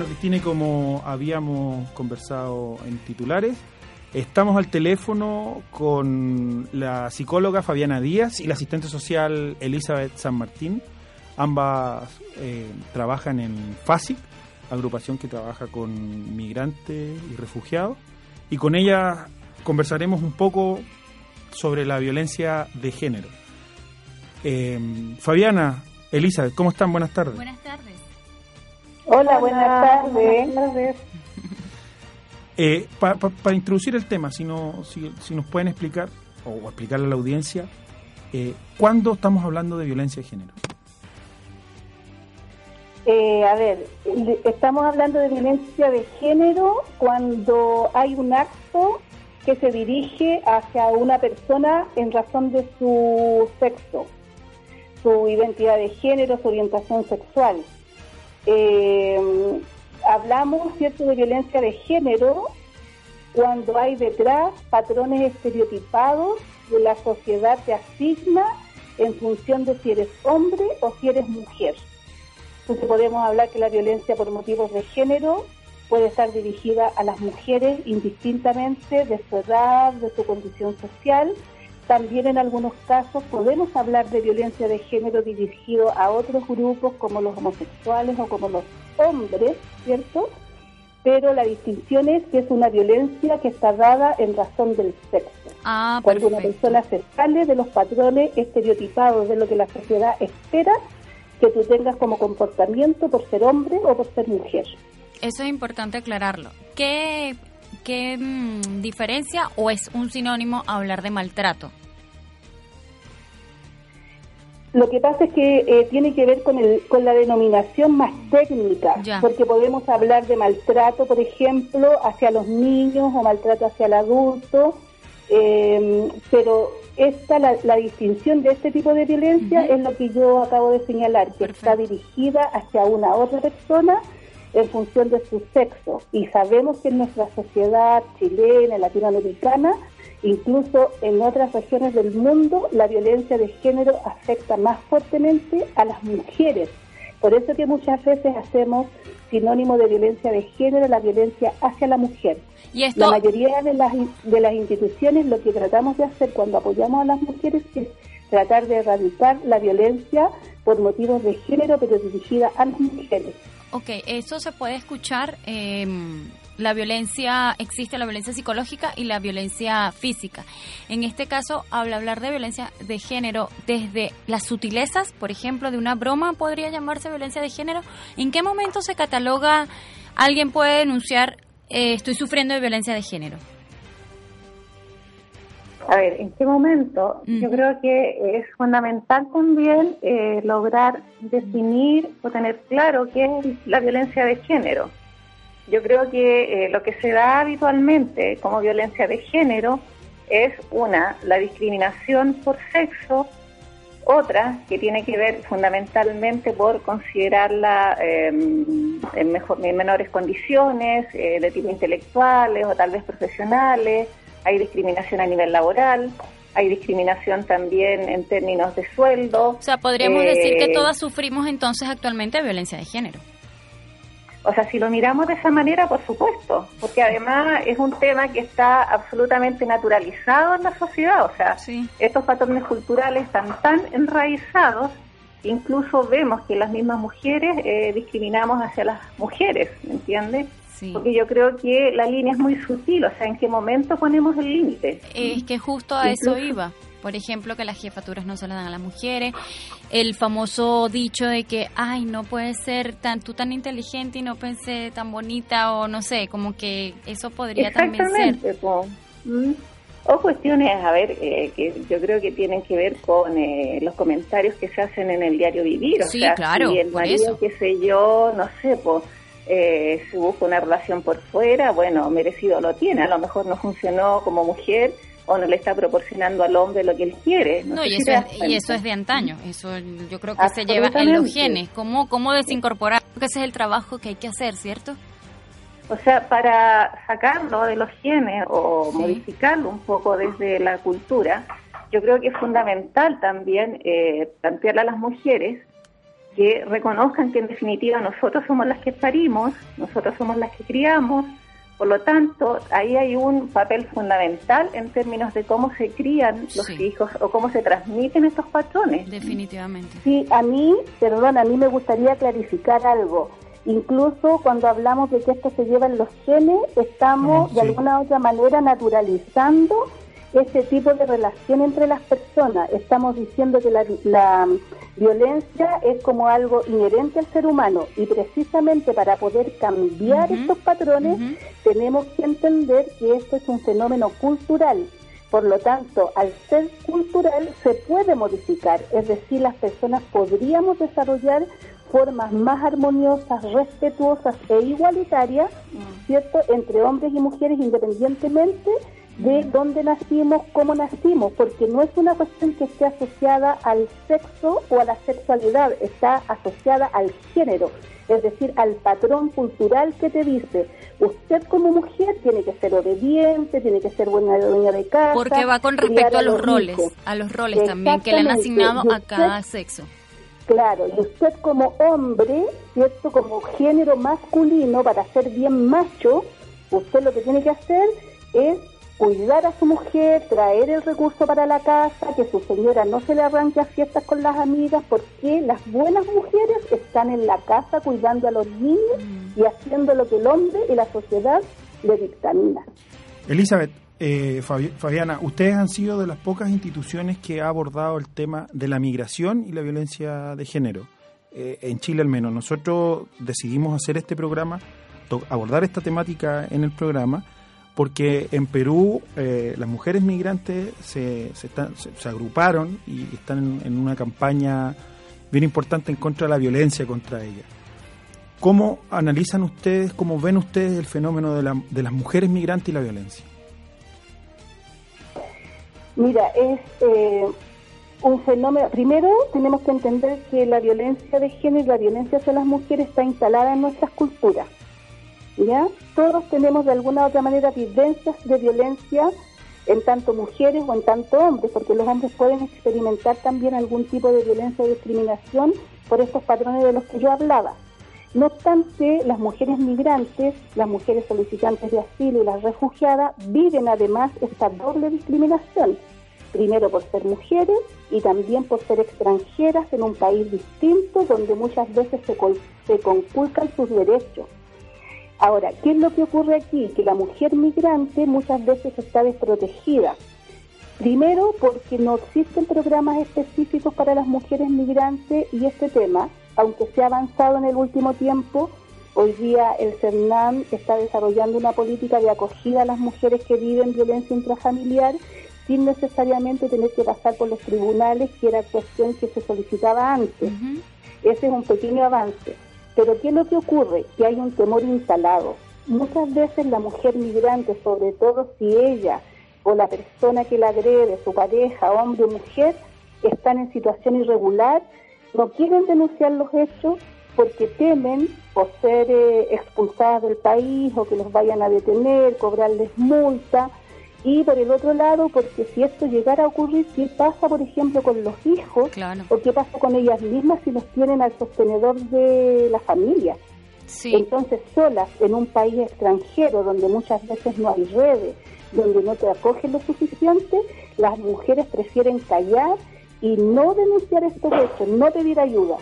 Bueno, Cristina, como habíamos conversado en titulares, estamos al teléfono con la psicóloga Fabiana Díaz y la asistente social Elizabeth San Martín. Ambas eh, trabajan en FASIC, agrupación que trabaja con migrantes y refugiados. Y con ella conversaremos un poco sobre la violencia de género. Eh, Fabiana, Elizabeth, ¿cómo están? Buenas tardes. Buenas tardes. Hola, buenas tardes. Eh, para introducir el tema, si, no, si, nos pueden explicar, o explicarle a la audiencia, eh, ¿cuándo estamos hablando de violencia de género? Eh, a ver, estamos hablando de violencia de género cuando hay un acto que se dirige hacia una persona en razón de su sexo, su identidad de género, su orientación sexual. Eh, hablamos, ¿cierto?, de violencia de género cuando hay detrás patrones estereotipados de la sociedad te asigna en función de si eres hombre o si eres mujer. Entonces podemos hablar que la violencia por motivos de género puede estar dirigida a las mujeres indistintamente de su edad, de su condición social. También en algunos casos podemos hablar de violencia de género dirigido a otros grupos como los homosexuales o como los hombres, ¿cierto? Pero la distinción es que es una violencia que está dada en razón del sexo. Ah, Cuando una persona se sale de los patrones estereotipados de lo que la sociedad espera que tú tengas como comportamiento por ser hombre o por ser mujer. Eso es importante aclararlo. ¿Qué, qué mm, diferencia o es un sinónimo hablar de maltrato? Lo que pasa es que eh, tiene que ver con, el, con la denominación más técnica, porque podemos hablar de maltrato, por ejemplo, hacia los niños o maltrato hacia el adulto, eh, pero esta la, distinción de este tipo de violencia es lo que yo acabo de señalar, que está dirigida hacia una otra persona en función de su sexo. Y sabemos que en nuestra sociedad chilena, latinoamericana, incluso en otras regiones del mundo, la violencia de género afecta más fuertemente a las mujeres. Por eso que muchas veces hacemos sinónimo de violencia de género la violencia hacia la mujer. ¿Y La mayoría de las, de las instituciones lo que tratamos de hacer cuando apoyamos a las mujeres es tratar de erradicar la violencia por motivos de género, pero dirigida a las mujeres. Ok, eso se puede escuchar. Eh, la violencia, existe la violencia psicológica y la violencia física. En este caso, al hablar de violencia de género, desde las sutilezas, por ejemplo, de una broma podría llamarse violencia de género. ¿En qué momento se cataloga, alguien puede denunciar, eh, estoy sufriendo de violencia de género? A ver, ¿en qué momento? Yo creo que es fundamental también eh, lograr definir o tener claro qué es la violencia de género. Yo creo que eh, lo que se da habitualmente como violencia de género es una, la discriminación por sexo, otra que tiene que ver fundamentalmente por considerarla em, en, mejor, en menores condiciones, eh, de tipo intelectuales o tal vez profesionales, hay discriminación a nivel laboral, hay discriminación también en términos de sueldo. O sea, podríamos decir que eh, todas sufrimos entonces actualmente violencia de género. O sea, si lo miramos de esa manera, por supuesto, porque además es un tema que está absolutamente naturalizado en la sociedad. O sea, estos patrones culturales están tan enraizados, incluso vemos que las mismas mujeres eh, discriminamos hacia las mujeres, ¿me entiendes? Porque yo creo que la línea es muy sutil, o sea, ¿en qué momento ponemos el límite? Es que justo a eso iba. Por ejemplo, que las jefaturas no se las dan a las mujeres. El famoso dicho de que, ay, no puede ser tan, tú tan inteligente y no pensé tan bonita o no sé, como que eso podría también ser. Mm. O cuestiones, a ver, eh, que yo creo que tienen que ver con eh, los comentarios que se hacen en el diario vivir. O sí, sea, claro, si el marido, qué sé yo, no sé, pues eh, se busca una relación por fuera, bueno, merecido lo tiene. A lo mejor no funcionó como mujer o no le está proporcionando al hombre lo que él quiere. No, y, eso es, y, eso es, de antaño, eso yo creo que se lleva en los genes, ¿cómo, cómo desincorporar? Porque ese es el trabajo que hay que hacer, ¿cierto? O sea, para sacarlo de los genes o modificarlo un poco desde la cultura, yo creo que es fundamental también eh, plantearle a las mujeres que reconozcan que en definitiva nosotros somos las que parimos, nosotros somos las que criamos, por lo tanto, ahí hay un papel fundamental en términos de cómo se crían los hijos o cómo se transmiten estos patrones. Definitivamente. Sí, a mí, perdón, a mí me gustaría clarificar algo. Incluso cuando hablamos de que esto se lleva en los genes, estamos de alguna u otra manera naturalizando ese tipo de relación entre las personas. Estamos diciendo que la, la violencia es como algo inherente al ser humano y precisamente para poder cambiar estos patrones tenemos que entender que esto es un fenómeno cultural. Por lo tanto, al ser cultural se puede modificar, es decir, las personas podríamos desarrollar formas más armoniosas, respetuosas e igualitarias, ¿cierto?, entre hombres y mujeres independientemente de dónde nacimos, cómo nacimos, porque no es una cuestión que esté asociada al sexo o a la sexualidad, está asociada al género, es decir, al patrón cultural que te dice, usted como mujer tiene que ser obediente, tiene que ser buena dueña de casa. Porque va con respecto a los, roles, a los roles también que le han asignado a cada sexo. Claro, y usted como hombre, ¿cierto? Como género masculino, para ser bien macho, usted lo que tiene que hacer es cuidar a su mujer, traer el recurso para la casa, que su señora no se le arranque a fiestas con las amigas, porque las buenas mujeres están en la casa cuidando a los niños mm. y haciendo lo que el hombre y la sociedad le dictamina. Elizabeth, eh, Fabiana, ustedes han sido de las pocas instituciones que ha abordado el tema de la migración y la violencia de género. Eh, en Chile al menos. Nosotros decidimos hacer este programa, abordar esta temática en el programa, porque en Perú eh, las mujeres migrantes se, se, agruparon y están en, una campaña bien importante en contra de la violencia contra ellas. ¿Cómo analizan ustedes, cómo ven ustedes el fenómeno de, la, de las mujeres migrantes y la violencia? Mira, es eh, un fenómeno. Primero, tenemos que entender que la violencia de género y la violencia hacia las mujeres está instalada en nuestras culturas. ¿Ya? Todos tenemos de alguna u otra manera vivencias de violencia en tanto mujeres o en tanto hombres, porque los hombres pueden experimentar también algún tipo de violencia o discriminación por estos patrones de los que yo hablaba. No obstante, las mujeres migrantes, las mujeres solicitantes de asilo y las refugiadas viven además esta doble discriminación, primero por ser mujeres y también por ser extranjeras en un país distinto donde muchas veces se, se conculcan sus derechos Ahora, ¿qué es lo que ocurre aquí? Que la mujer migrante muchas veces está desprotegida. Primero, porque no existen programas específicos para las mujeres migrantes y este tema, aunque se ha avanzado en el último tiempo, hoy día el CERNAM está desarrollando una política de acogida a las mujeres que viven violencia intrafamiliar sin necesariamente tener que pasar por los tribunales, que era cuestión que se solicitaba antes. Ese es un pequeño avance. Pero ¿qué es lo que ocurre? Que hay un temor instalado. Muchas veces la mujer migrante, sobre todo si ella o la persona que la agrede, su pareja, hombre o mujer, están en situación irregular, no quieren denunciar los hechos porque temen o ser eh, expulsadas del país o que los vayan a detener, cobrarles multa y por el otro lado, porque si esto llegara a ocurrir, ¿qué pasa, por ejemplo, con los hijos? ¿O qué pasa con ellas mismas si los tienen al sostenedor de la familia? Entonces, solas en un país extranjero donde muchas veces no hay redes, donde no te acogen lo suficiente, las mujeres prefieren callar y no denunciar estos hechos, no pedir ayuda.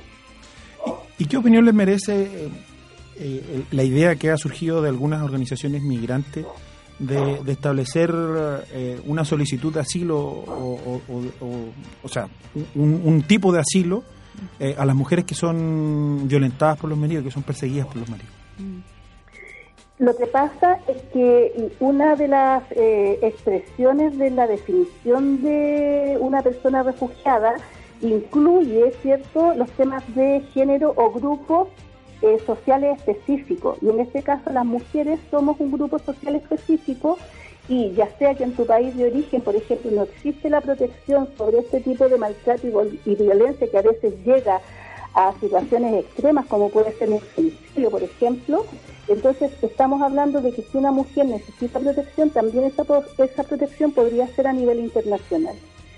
¿Y qué opinión les merece eh, eh, la idea que ha surgido de algunas organizaciones migrantes de, establecer eh, una solicitud de asilo o, o, sea, un, tipo de asilo eh, a las mujeres que son violentadas por los maridos, que son perseguidas por los maridos. Mm. Lo que pasa es que una de las eh, expresiones de la definición de una persona refugiada incluye, ¿cierto?, los temas de género o grupos eh, sociales específicos. Y en este caso las mujeres somos un grupo social específico y ya sea que en tu país de origen, por ejemplo, no existe la protección sobre este tipo de maltrato y, violencia que a veces llega a situaciones extremas como puede ser un femicidio, por ejemplo, entonces estamos hablando de que si una mujer necesita protección, también esa, esa protección podría ser a nivel internacional.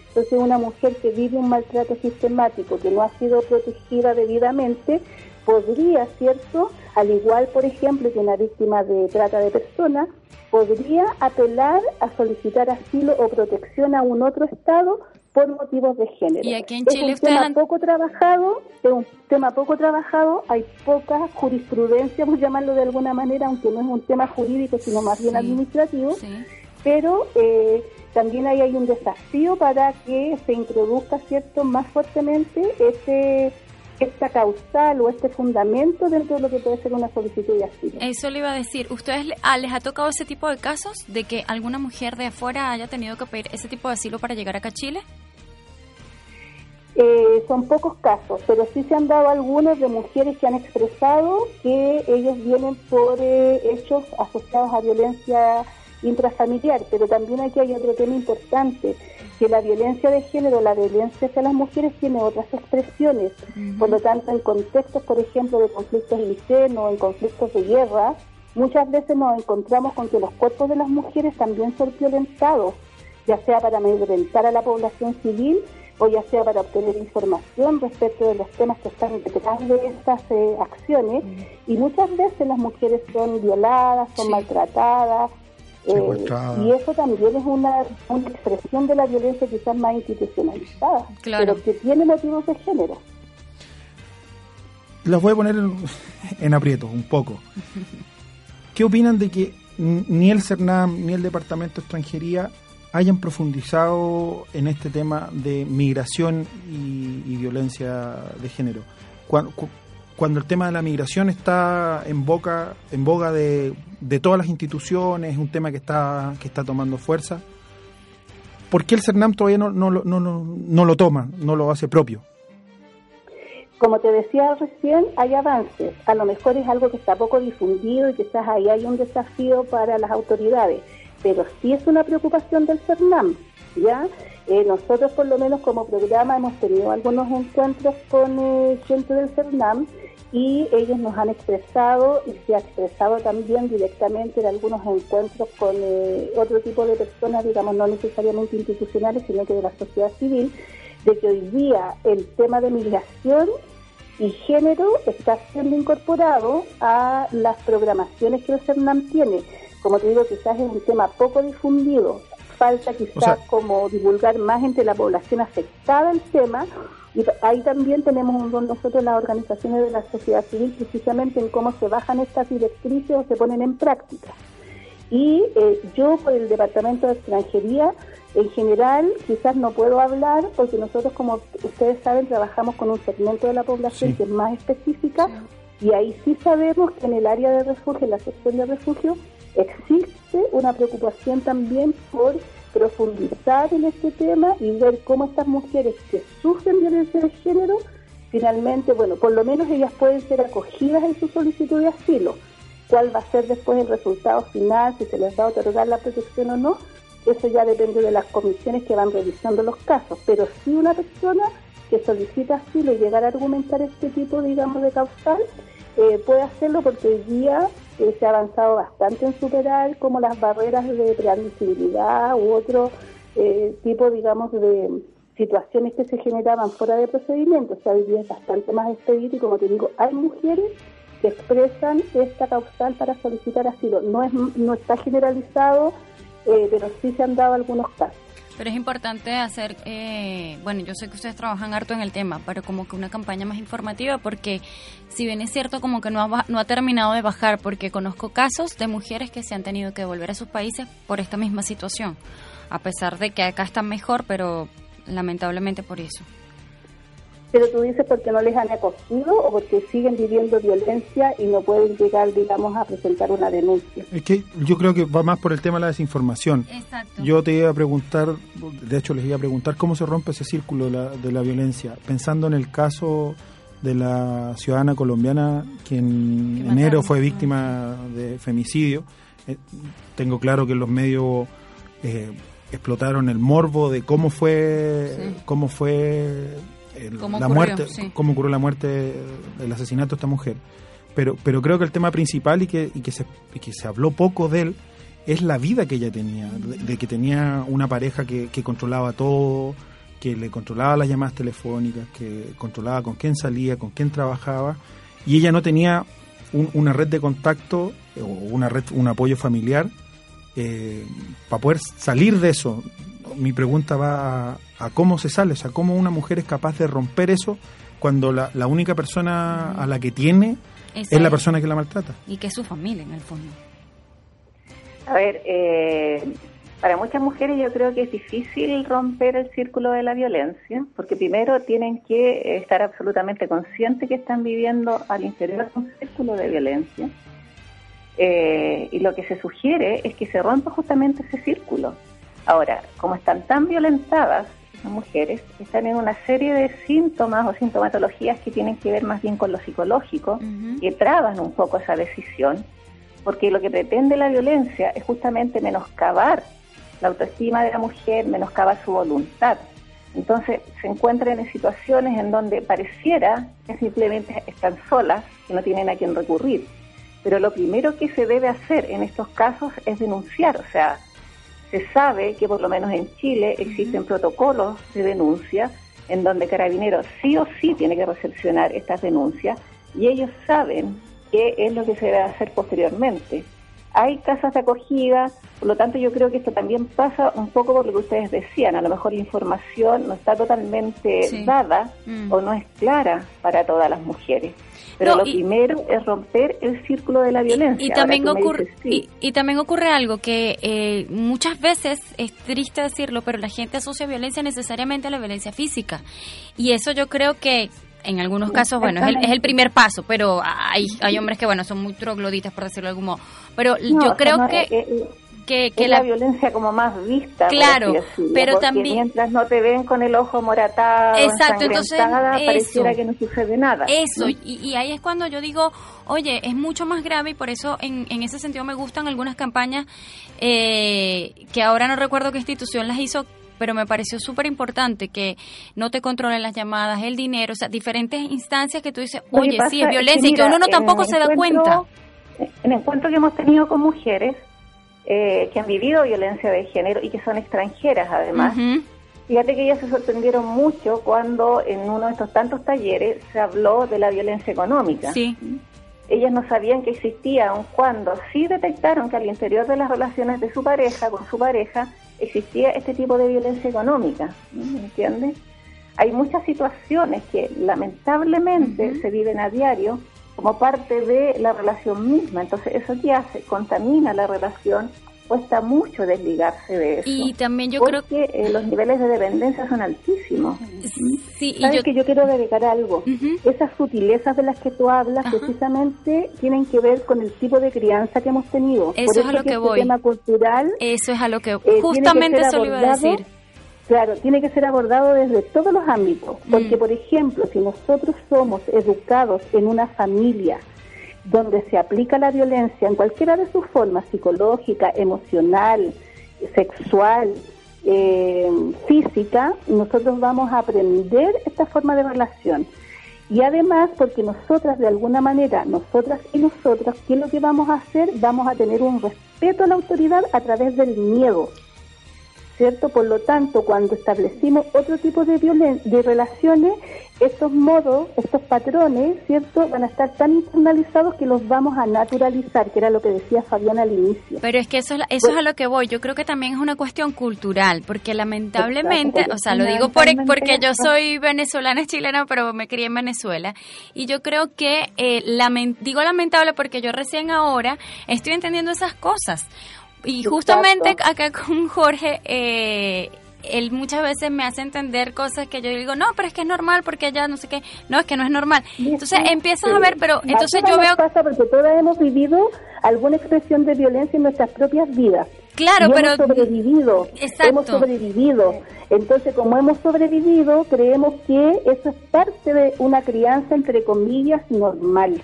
Entonces una mujer que vive un maltrato sistemático, que no ha sido protegida debidamente, podría, ¿cierto? Al igual, por ejemplo, que una víctima de trata de personas, podría apelar a solicitar asilo o protección a un otro Estado por motivos de género. Y aquí en Chile es un tema poco trabajado, es un tema poco trabajado, hay poca jurisprudencia, por llamarlo de alguna manera, aunque no es un tema jurídico, sino más bien administrativo, pero eh, también ahí hay un desafío para que se introduzca, ¿cierto?, más fuertemente ese esta causal o este fundamento dentro de lo que puede ser una solicitud de asilo. Eso le iba a decir. ¿Ustedes ah, les ha tocado ese tipo de casos de que alguna mujer de afuera haya tenido que pedir ese tipo de asilo para llegar acá a Chile? Eh, son pocos casos, pero sí se han dado algunos de mujeres que han expresado que ellos vienen por eh, hechos asociados a violencia intrafamiliar, pero también aquí hay otro tema importante, que la violencia de género, la violencia hacia las mujeres tiene otras expresiones, por lo tanto en contextos, por ejemplo, de conflictos o en conflictos de guerra, muchas veces nos encontramos con que los cuerpos de las mujeres también son violentados, ya sea para amedrentar a la población civil o ya sea para obtener información respecto de los temas que están detrás de estas eh, acciones, y muchas veces las mujeres son violadas, son maltratadas, eh, y eso también es una, una, expresión de la violencia quizás más institucionalizada, pero que tiene motivos de género. Las voy a poner en, aprieto un poco. ¿Qué opinan de que ni el CERNAM ni el Departamento de Extranjería hayan profundizado en este tema de migración y, violencia de género? Cuando, el tema de la migración está en boca en boga de, todas las instituciones, es un tema que está que está tomando fuerza. ¿Por qué el CERNAM todavía no, no, no, no, lo toma, no lo hace propio? Como te decía recién, hay avances. A lo mejor es algo que está poco difundido y quizás ahí hay un desafío para las autoridades, pero sí es una preocupación del CERNAM. ¿ya? Eh, nosotros, por lo menos como programa, hemos tenido algunos encuentros con eh, gente del CERNAM y ellos nos han expresado y se ha expresado también directamente en algunos encuentros con eh, otro tipo de personas, digamos, no necesariamente institucionales, sino que de la sociedad civil, de que hoy día el tema de migración y género está siendo incorporado a las programaciones que el CERNAM tiene. Como te digo, quizás es un tema poco difundido, falta quizás como divulgar más entre la población afectada el tema. Y ahí también tenemos un nosotros las organizaciones de la sociedad civil precisamente en cómo se bajan estas directrices o se ponen en práctica. Y eh, yo por el Departamento de Extranjería, en general, quizás no puedo hablar porque nosotros, como ustedes saben, trabajamos con un segmento de la población que es más específica. Y ahí sí sabemos que en el área de refugio, en la sección de refugio, existe una preocupación también por profundizar en este tema y ver cómo estas mujeres que sufren violencia de género, finalmente, bueno, por lo menos ellas pueden ser acogidas en su solicitud de asilo. ¿Cuál va a ser después el resultado final, si se les va a otorgar la protección o no? Eso ya depende de las comisiones que van revisando los casos. Pero si una persona que solicita asilo y llegar a argumentar este tipo, digamos, de causal, eh, puede hacerlo porque hoy día se ha avanzado bastante en superar como las barreras de preadmisibilidad u otro eh, tipo, digamos, de situaciones que se generaban fuera de procedimiento. O sea, hoy día es bastante más expedito y como te digo, hay mujeres que expresan esta causal para solicitar asilo. No, es, no está generalizado, eh, pero sí se han dado algunos casos. Pero es importante hacer, eh, bueno, yo sé que ustedes trabajan harto en el tema, pero como que una campaña más informativa, porque si bien es cierto como que no ha, no ha terminado de bajar, porque conozco casos de mujeres que se han tenido que volver a sus países por esta misma situación, a pesar de que acá están mejor, pero lamentablemente por eso. Pero tú dices porque no les han acogido o porque siguen viviendo violencia y no pueden llegar, digamos, a presentar una denuncia. Es que yo creo que va más por el tema de la desinformación. Exacto. Yo te iba a preguntar, de hecho les iba a preguntar cómo se rompe ese círculo de la, de la violencia, pensando en el caso de la ciudadana colombiana que en enero fue víctima de femicidio. Eh, tengo claro que los medios eh, explotaron el morbo de cómo fue, cómo fue la muerte, cómo ocurrió la muerte, el asesinato de esta mujer. Pero, pero creo que el tema principal y que, y que, se, que se habló poco de él es la vida que ella tenía, de, que tenía una pareja que, controlaba todo, que le controlaba las llamadas telefónicas, que controlaba con quién salía, con quién trabajaba, y ella no tenía una red de contacto o una red, un apoyo familiar eh, para poder salir de eso. Mi pregunta va a, cómo se sale, o sea, cómo una mujer es capaz de romper eso cuando la, la única persona a la que tiene es la persona que la maltrata. Y que es su familia, en el fondo. A ver, eh, para muchas mujeres yo creo que es difícil romper el círculo de la violencia, porque primero tienen que estar absolutamente conscientes que están viviendo al interior de un círculo de violencia. Eh, y lo que se sugiere es que se rompa justamente ese círculo. Ahora, como están tan violentadas las mujeres, están en una serie de síntomas o sintomatologías que tienen que ver más bien con lo psicológico, que traban un poco esa decisión, porque lo que pretende la violencia es justamente menoscabar la autoestima de la mujer, menoscaba su voluntad. Entonces se encuentran en situaciones en donde pareciera que simplemente están solas, que no tienen a quien recurrir. Pero lo primero que se debe hacer en estos casos es denunciar. O sea, se sabe que por lo menos en Chile existen protocolos de denuncia en donde Carabineros sí o sí tiene que recepcionar estas denuncias y ellos saben qué es lo que se debe hacer posteriormente hay casas de acogida, por lo tanto yo creo que esto también pasa un poco por lo que ustedes decían, a lo mejor la información no está totalmente dada mm. o no es clara para todas las mujeres. Pero lo primero es romper el círculo de la violencia. Y, también, ocurre, y, también ocurre algo que eh, muchas veces es triste decirlo, pero la gente asocia violencia necesariamente a la violencia física. Y eso yo creo que en algunos casos, bueno, es el, primer paso, pero hay, hay hombres que, bueno, son muy trogloditas, por decirlo de algún modo. Pero yo creo que... Eh, eh, que, que la, violencia como más vista. Claro, pero también mientras no te ven con el ojo moratado, exacto, entonces pareciera que no sucede nada. Eso, y, y, ahí es cuando yo digo, oye, es mucho más grave y por eso en, en ese sentido me gustan algunas campañas eh, que ahora no recuerdo qué institución las hizo pero me pareció súper importante que no te controlen las llamadas, el dinero, o sea, diferentes instancias que tú dices, oye, sí, es violencia y que uno no tampoco se da cuenta. En el encuentro que hemos tenido con mujeres eh, que han vivido violencia de género y que son extranjeras además, fíjate que ellas se sorprendieron mucho cuando en uno de estos tantos talleres se habló de la violencia económica. Sí ellas no sabían que existía, aun cuando sí detectaron que al interior de las relaciones de su pareja, con su pareja, existía este tipo de violencia económica, ¿me entiendes? Hay muchas situaciones que lamentablemente se viven a diario como parte de la relación misma, entonces eso que hace, contamina la relación cuesta mucho desligarse de eso. Y también yo porque, creo que eh, los niveles de dependencia son altísimos. Sí, ¿Sabes yo... que yo quiero agregar algo? Esas sutilezas de las que tú hablas precisamente tienen que ver con el tipo de crianza que hemos tenido. Eso, es a lo que, este voy. tema cultural. Eso es a lo que eh, justamente eso lo iba a decir. Claro, tiene que ser abordado desde todos los ámbitos, porque mm. por ejemplo, si nosotros somos educados en una familia donde se aplica la violencia en cualquiera de sus formas, psicológica, emocional, sexual, eh, física, nosotros vamos a aprender esta forma de relación. Y además, porque nosotras de alguna manera, nosotras y nosotras, ¿qué es lo que vamos a hacer? Vamos a tener un respeto a la autoridad a través del miedo. ¿cierto? Por lo tanto, cuando establecimos otro tipo de, de relaciones, estos modos, estos patrones, ¿cierto? Van a estar tan internalizados que los vamos a naturalizar, que era lo que decía Fabiana al inicio. Pero es que eso, eso es a lo que voy. Yo creo que también es una cuestión cultural, porque lamentablemente, o sea, lo digo por, porque yo soy venezolana, chilena, pero me crié en Venezuela. Y yo creo que, eh, digo lamentable porque yo recién ahora estoy entendiendo esas cosas. Y justamente acá con Jorge, eh, él muchas veces me hace entender cosas que yo digo, no, pero es que es normal porque ella no sé qué, no, es que no es normal. Entonces empiezas a ver, pero entonces yo veo... pasa porque todas hemos vivido alguna expresión de violencia en nuestras propias vidas. Claro, pero... Hemos sobrevivido, Exacto. hemos sobrevivido. Entonces, como hemos sobrevivido, creemos que eso es parte de una crianza, entre comillas, normal.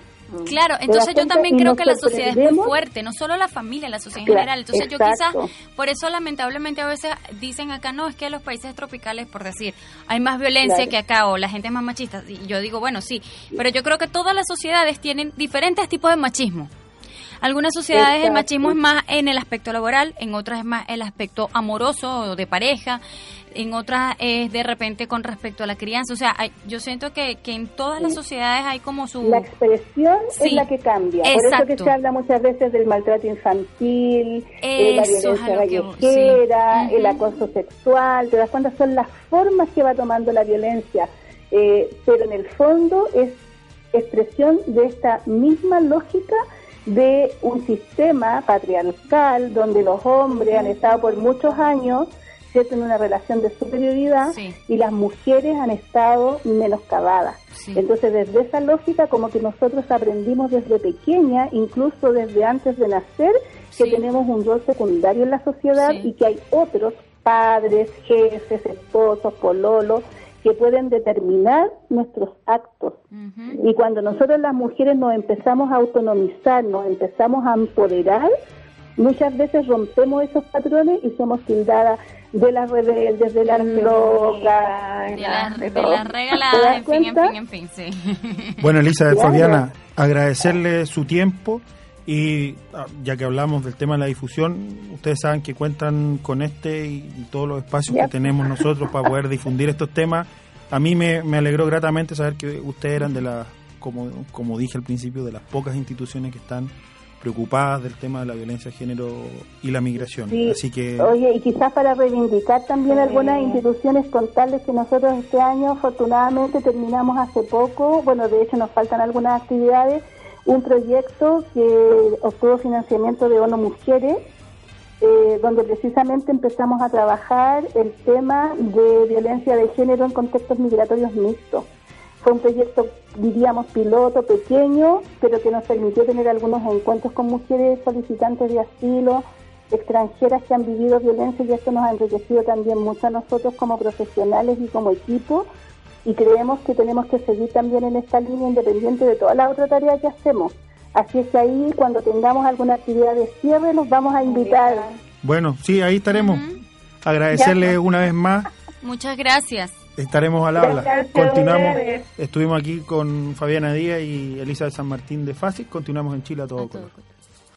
Claro, entonces yo también creo que la sociedad es muy fuerte, no solo la familia, la sociedad en general. Entonces yo quizás, por eso lamentablemente a veces dicen acá, no, es que en los países tropicales, por decir, hay más violencia que acá o la gente es más machista. Y yo digo, bueno, sí, pero yo creo que todas las sociedades tienen diferentes tipos de machismo. Algunas sociedades el machismo es más en el aspecto laboral, en otras es más el aspecto amoroso o de pareja, en otras es de repente con respecto a la crianza. O sea, yo siento que, que en todas las sociedades hay como su... La expresión es la que cambia. Por eso que se habla muchas veces del maltrato infantil, eh, la violencia callejera, el acoso sexual. Te das cuenta, son las formas que va tomando la violencia. Eh, pero en el fondo es expresión de esta misma lógica de un sistema patriarcal donde los hombres han estado por muchos años en una relación de superioridad y las mujeres han estado menoscabadas. Entonces, desde esa lógica, como que nosotros aprendimos desde pequeña, incluso desde antes de nacer, que tenemos un rol secundario en la sociedad y que hay otros padres, jefes, esposos, pololos, que pueden determinar nuestros actos. Y cuando nosotros las mujeres nos empezamos a autonomizar, nos empezamos a empoderar, muchas veces rompemos esos patrones y somos tildadas de las rebeldes, de las locas, de, las regaladas, en fin, en fin, en fin, sí. Bueno, Elizabeth Fabiana, agradecerle su tiempo y ah, ya que hablamos del tema de la difusión, ustedes saben que cuentan con este y, todos los espacios que tenemos nosotros para poder difundir estos temas. A mí me, me alegró gratamente saber que ustedes eran de las, como, como dije al principio, de las pocas instituciones que están preocupadas del tema de la violencia de género y la migración. Así que Oye, y quizás para reivindicar también algunas instituciones contables que nosotros este año afortunadamente terminamos hace poco, bueno, de hecho nos faltan algunas actividades, un proyecto que obtuvo financiamiento de ONU Mujeres, eh, donde precisamente empezamos a trabajar el tema de violencia de género en contextos migratorios mixtos. Fue un proyecto, diríamos, piloto, pequeño, pero que nos permitió tener algunos encuentros con mujeres solicitantes de asilo, extranjeras que han vivido violencia y esto nos ha enriquecido también mucho a nosotros como profesionales y como equipo y creemos que tenemos que seguir también en esta línea independiente de toda la otra tarea que hacemos. Así es que ahí cuando tengamos alguna actividad de cierre nos vamos a invitar. Bueno, sí, ahí estaremos. Agradecerle una vez más. Muchas gracias. Estaremos al habla. Continuamos. Estuvimos aquí con Fabiana Díaz y Elisa de San Martín de FASIC. Continuamos en Chile a todo, color.